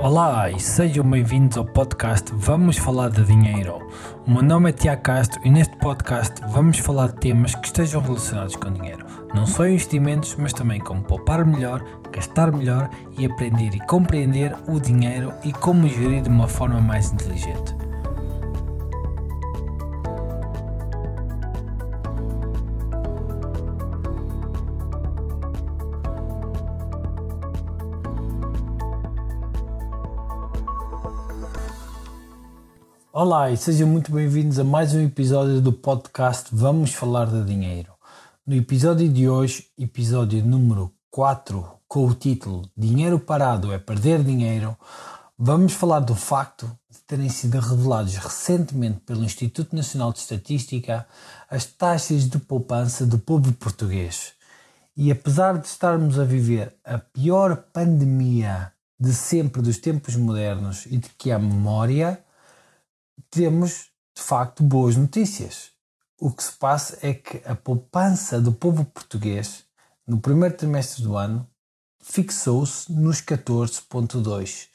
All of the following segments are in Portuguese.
Olá e sejam bem-vindos ao podcast Vamos Falar de Dinheiro. O meu nome é Tiago Castro e neste podcast vamos falar de temas que estejam relacionados com dinheiro. Não só investimentos, mas também como poupar melhor, gastar melhor e aprender e compreender o dinheiro e como gerir de uma forma mais inteligente. Olá e sejam muito bem-vindos a mais um episódio do podcast Vamos Falar de Dinheiro. No episódio de hoje, episódio número 4, com o título Dinheiro Parado é Perder Dinheiro, vamos falar do facto de terem sido revelados recentemente pelo Instituto Nacional de Estatística as taxas de poupança do povo português. E apesar de estarmos a viver a pior pandemia de sempre dos tempos modernos e de que há memória, temos de facto boas notícias. O que se passa é que a poupança do povo português no primeiro trimestre do ano fixou-se nos 14,2.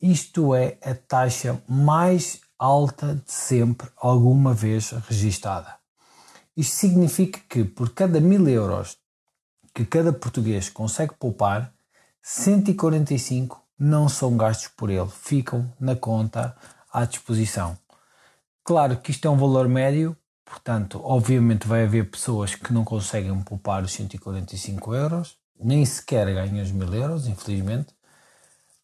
Isto é a taxa mais alta de sempre alguma vez registada. Isto significa que por cada mil euros que cada português consegue poupar, 145 não são gastos por ele, ficam na conta à disposição. Claro que isto é um valor médio, portanto, obviamente vai haver pessoas que não conseguem poupar os 145 euros, nem sequer ganham os 1000 euros, infelizmente.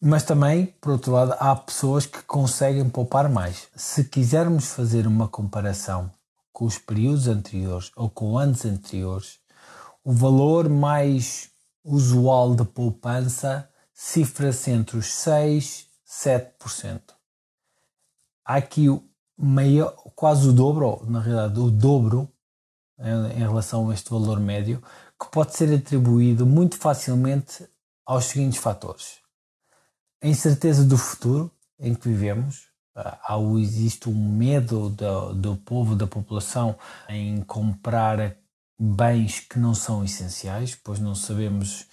Mas também, por outro lado, há pessoas que conseguem poupar mais. Se quisermos fazer uma comparação com os períodos anteriores ou com anos anteriores, o valor mais usual de poupança cifra-se entre os 6 e 7% há aqui maior, quase o dobro, na realidade o dobro em, relação a este valor médio, que pode ser atribuído muito facilmente aos seguintes fatores. A incerteza do futuro em que vivemos, há, existe um medo do, do povo, da população, em comprar bens que não são essenciais, pois não sabemos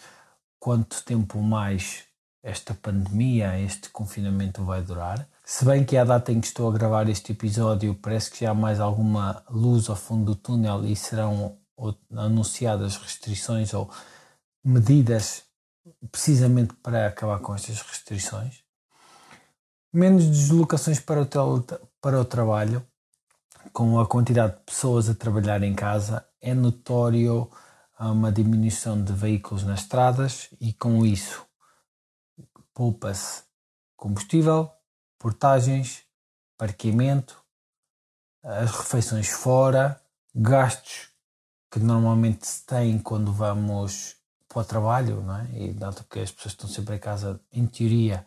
quanto tempo mais esta pandemia, este confinamento vai durar. Se bem que à data em que estou a gravar este episódio parece que já há mais alguma luz ao fundo do túnel e serão anunciadas restrições ou medidas precisamente para acabar com estas restrições. Menos deslocações para o, para o trabalho, com a quantidade de pessoas a trabalhar em casa, é notório uma diminuição de veículos nas estradas e com isso poupa-se combustível, portagens, parqueamento, as refeições fora, gastos que normalmente se têm quando vamos para o trabalho, não é? E dado que as pessoas estão sempre em casa, em teoria,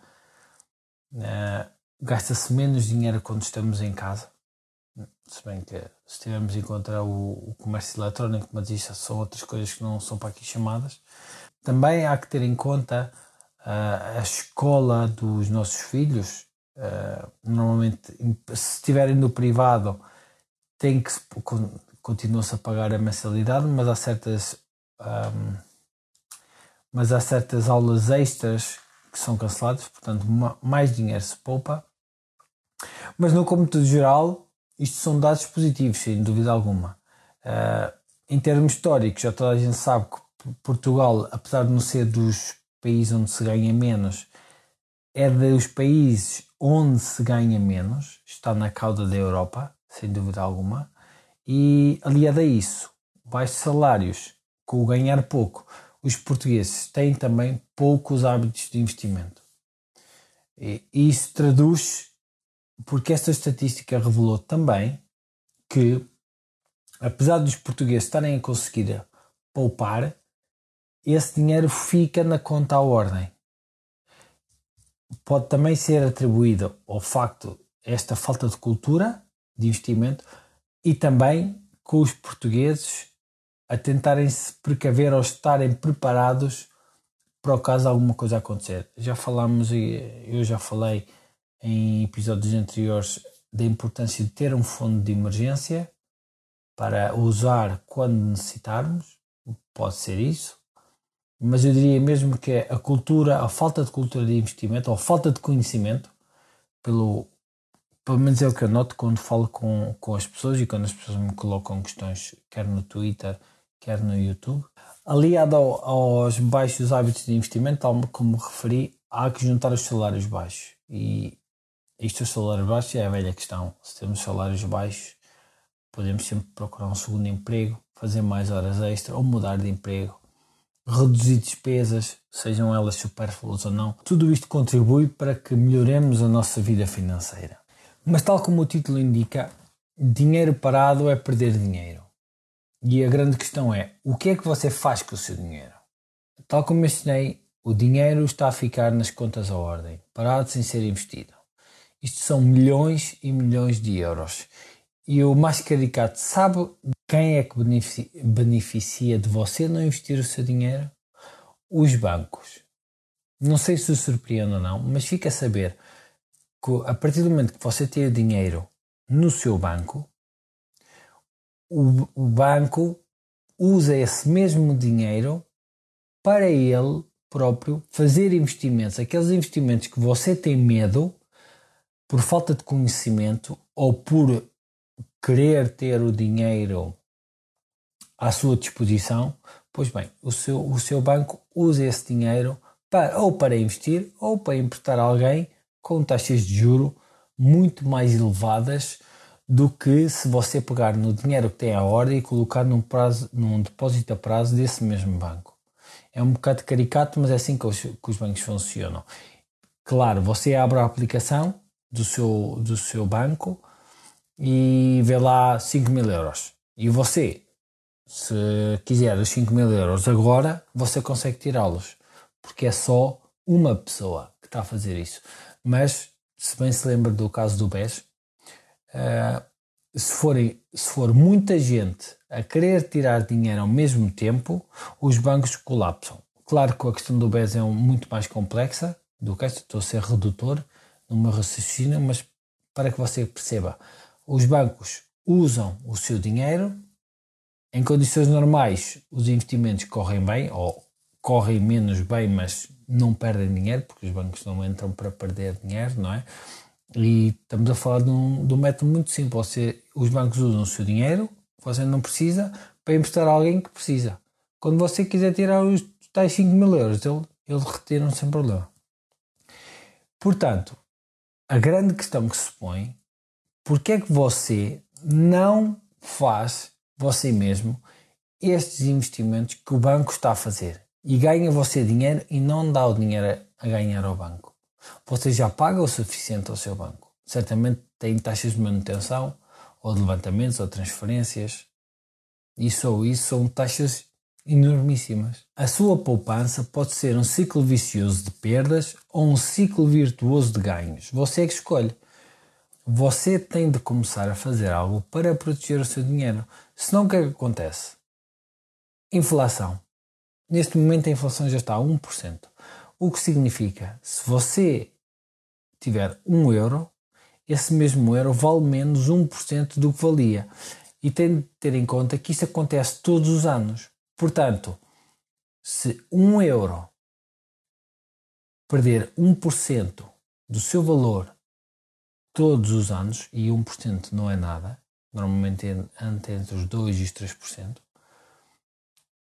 uh, gasta-se menos dinheiro quando estamos em casa. Se bem que se tivermos em conta o, o comércio eletrónico, mas isso são outras coisas que não são para aqui chamadas. Também há que ter em conta uh, a escola dos nossos filhos, uh, normalmente, se estiverem no privado, tem que continua-se a pagar a mensalidade, mas há certas um, mas há certas aulas extras que são canceladas, portanto mais dinheiro se poupa. Mas no cômputo geral, isto são dados positivos, sem dúvida alguma. Uh, em termos históricos, já toda a gente sabe que Portugal, apesar de não ser dos países onde se ganha menos, é dos países onde se ganha menos, está na cauda da Europa, sem dúvida alguma, e aliado a isso, baixos salários, com o ganhar pouco, os portugueses têm também poucos hábitos de investimento. E isso traduz porque esta estatística revelou também que, apesar dos portugueses estarem a conseguir poupar, esse dinheiro fica na conta à ordem. Pode também ser atribuído ao facto esta falta de cultura de investimento e também com os portugueses a tentarem se precaver ou estarem preparados para o caso alguma coisa acontecer. Já falámos eu já falei em episódios anteriores da importância de ter um fundo de emergência para usar quando necessitarmos, pode ser isso, mas eu diria mesmo que é a cultura, a falta de cultura de investimento ou a falta de conhecimento, pelo, pelo menos é o que eu noto quando falo com, com as pessoas e quando as pessoas me colocam questões, quer no Twitter, quer no YouTube. Aliado ao, aos baixos hábitos de investimento, tal como referi, há que juntar os salários baixos. E isto, os salários baixos, é a velha questão. Se temos salários baixos, podemos sempre procurar um segundo emprego, fazer mais horas extra ou mudar de emprego reduzir despesas, sejam elas supérfluas ou não. Tudo isto contribui para que melhoremos a nossa vida financeira. Mas, tal como o título indica, dinheiro parado é perder dinheiro. E a grande questão é: o que é que você faz com o seu dinheiro? Tal como mencionei, o dinheiro está a ficar nas contas à ordem, parado sem ser investido. Isto são milhões e milhões de euros. E o mais caricato, sabe quem é que beneficia de você não investir o seu dinheiro? Os bancos. Não sei se o surpreende ou não, mas fica a saber que a partir do momento que você tem o dinheiro no seu banco, o, o banco usa esse mesmo dinheiro para ele próprio fazer investimentos, aqueles investimentos que você tem medo por falta de conhecimento ou por querer ter o dinheiro à sua disposição, pois bem, o seu, o seu banco usa esse dinheiro para, ou para investir ou para emprestar a alguém com taxas de juro muito mais elevadas do que se você pegar no dinheiro que tem à ordem e colocar num, prazo, num depósito a prazo desse mesmo banco. É um bocado caricato, mas é assim que os, que os bancos funcionam. Claro, você abre a aplicação do seu, do seu banco, e vê lá 5 mil euros. E você, se quiser os 5 mil euros agora, você consegue tirá-los, porque é só uma pessoa que está a fazer isso. Mas, se bem se lembra do caso do BES, uh, se, forem, se for muita gente a querer tirar dinheiro ao mesmo tempo, os bancos colapsam. Claro que a questão do BES é um, muito mais complexa do que esta, estou a ser redutor no meu raciocínio, mas para que você perceba, os bancos usam o seu dinheiro, em condições normais os investimentos correm bem ou correm menos bem, mas não perdem dinheiro, porque os bancos não entram para perder dinheiro, não é? E estamos a falar de um, de um método muito simples. Você, os bancos usam o seu dinheiro, você não precisa, para emprestar a alguém que precisa. Quando você quiser tirar os tais 5 mil euros, eles ele retiram sem problema. Portanto, a grande questão que se põe porque é que você não faz você mesmo estes investimentos que o banco está a fazer e ganha você dinheiro e não dá o dinheiro a ganhar ao banco? Você já paga o suficiente ao seu banco. Certamente tem taxas de manutenção, ou de levantamentos, ou transferências. Isso ou isso são taxas enormíssimas. A sua poupança pode ser um ciclo vicioso de perdas ou um ciclo virtuoso de ganhos. Você é que escolhe. Você tem de começar a fazer algo para proteger o seu dinheiro. Senão o que é que acontece? Inflação. Neste momento a inflação já está a 1%. O que significa, se você tiver 1 euro, esse mesmo euro vale menos 1% do que valia. E tem de ter em conta que isso acontece todos os anos. Portanto, se 1 euro perder 1% do seu valor todos os anos, e 1% não é nada, normalmente anda entre os 2% e os 3%,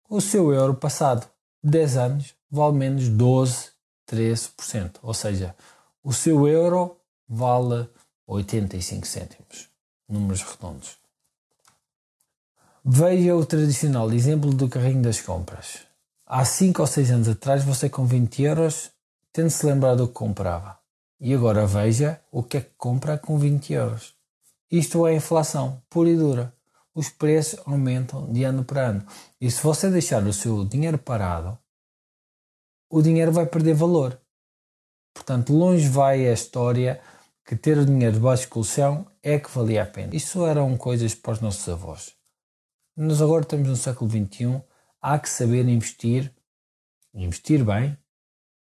o seu euro passado 10 anos vale menos 12, 13%. Ou seja, o seu euro vale 85 cêntimos, números redondos. Veja o tradicional exemplo do carrinho das compras. Há 5 ou 6 anos atrás, você com 20 euros, tendo-se lembrado do que comprava. E agora veja o que é que compra com 20 euros. Isto é inflação pura e dura. Os preços aumentam de ano para ano. E se você deixar o seu dinheiro parado, o dinheiro vai perder valor. Portanto, longe vai a história que ter o dinheiro debaixo de colchão é que valia a pena. Isso eram coisas para os nossos avós. Nós agora estamos no século XXI, há que saber investir, investir bem,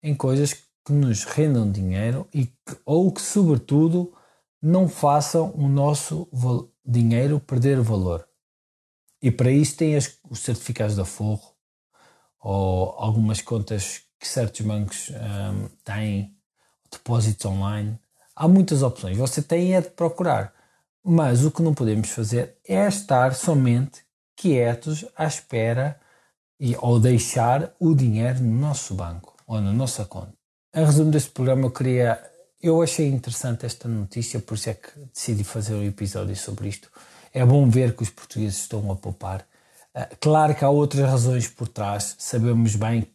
em coisas que nos rendam dinheiro e que, ou que, sobretudo, não façam o nosso dinheiro perder valor. E para isso tem as, os certificados da Forro, ou algumas contas que certos bancos um, têm, depósitos online. Há muitas opções, você tem é de procurar. Mas o que não podemos fazer é estar somente quietos à espera e, ou deixar o dinheiro no nosso banco ou na nossa conta. Em resumo deste programa, eu queria. Eu achei interessante esta notícia, por isso é que decidi fazer um episódio sobre isto. É bom ver que os portugueses estão a poupar. Ah, claro que há outras razões por trás. Sabemos bem.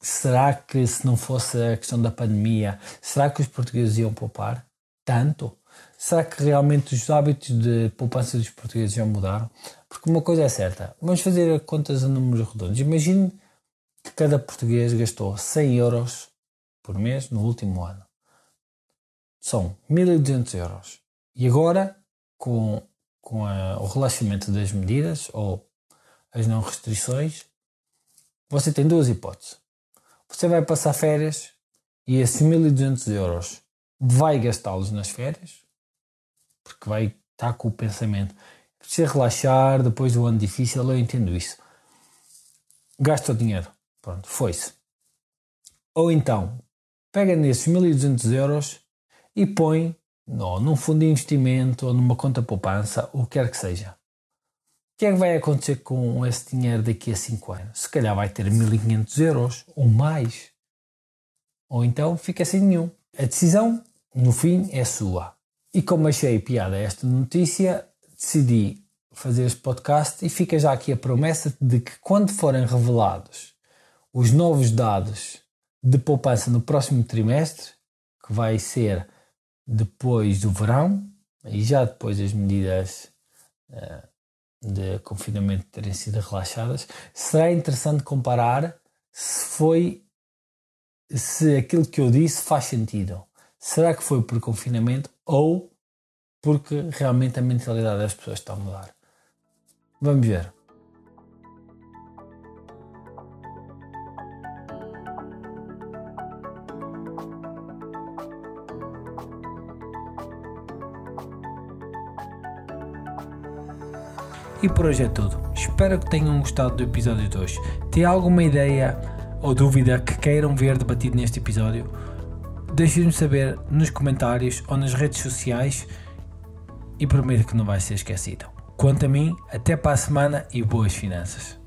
Será que se não fosse a questão da pandemia, será que os portugueses iam poupar tanto? Será que realmente os hábitos de poupança dos portugueses já mudaram? Porque uma coisa é certa, vamos fazer contas a números redondos. Imagine que cada português gastou 100 euros por mês no último ano. São 1200 euros. E agora, com, com a, o relaxamento das medidas ou as não restrições, você tem duas hipóteses. Você vai passar férias e esses 1200 euros vai gastá-los nas férias porque vai estar com o pensamento. Precisa relaxar depois do ano difícil, eu entendo isso. Gasta o dinheiro. Pronto, foi-se. Ou então, pega nesses 1200 euros e põe no, num fundo de investimento ou numa conta poupança, o que quer que seja. O que é que vai acontecer com esse dinheiro daqui a 5 anos? Se calhar vai ter 1500 euros ou mais. Ou então fica sem nenhum. A decisão, no fim, é sua. E como achei piada esta notícia, decidi fazer este podcast e fica já aqui a promessa de que quando forem revelados os novos dados de poupança no próximo trimestre, que vai ser depois do verão, e já depois das medidas uh, de confinamento terem sido relaxadas, será interessante comparar se foi se aquilo que eu disse faz sentido. Será que foi por confinamento ou porque realmente a mentalidade das pessoas está a mudar? Vamos ver. E por hoje é tudo. Espero que tenham gostado do episódio de hoje. Tem alguma ideia ou dúvida que queiram ver debatido neste episódio? Deixem-me saber nos comentários ou nas redes sociais e prometo que não vai ser esquecido. Quanto a mim, até para a semana e boas finanças.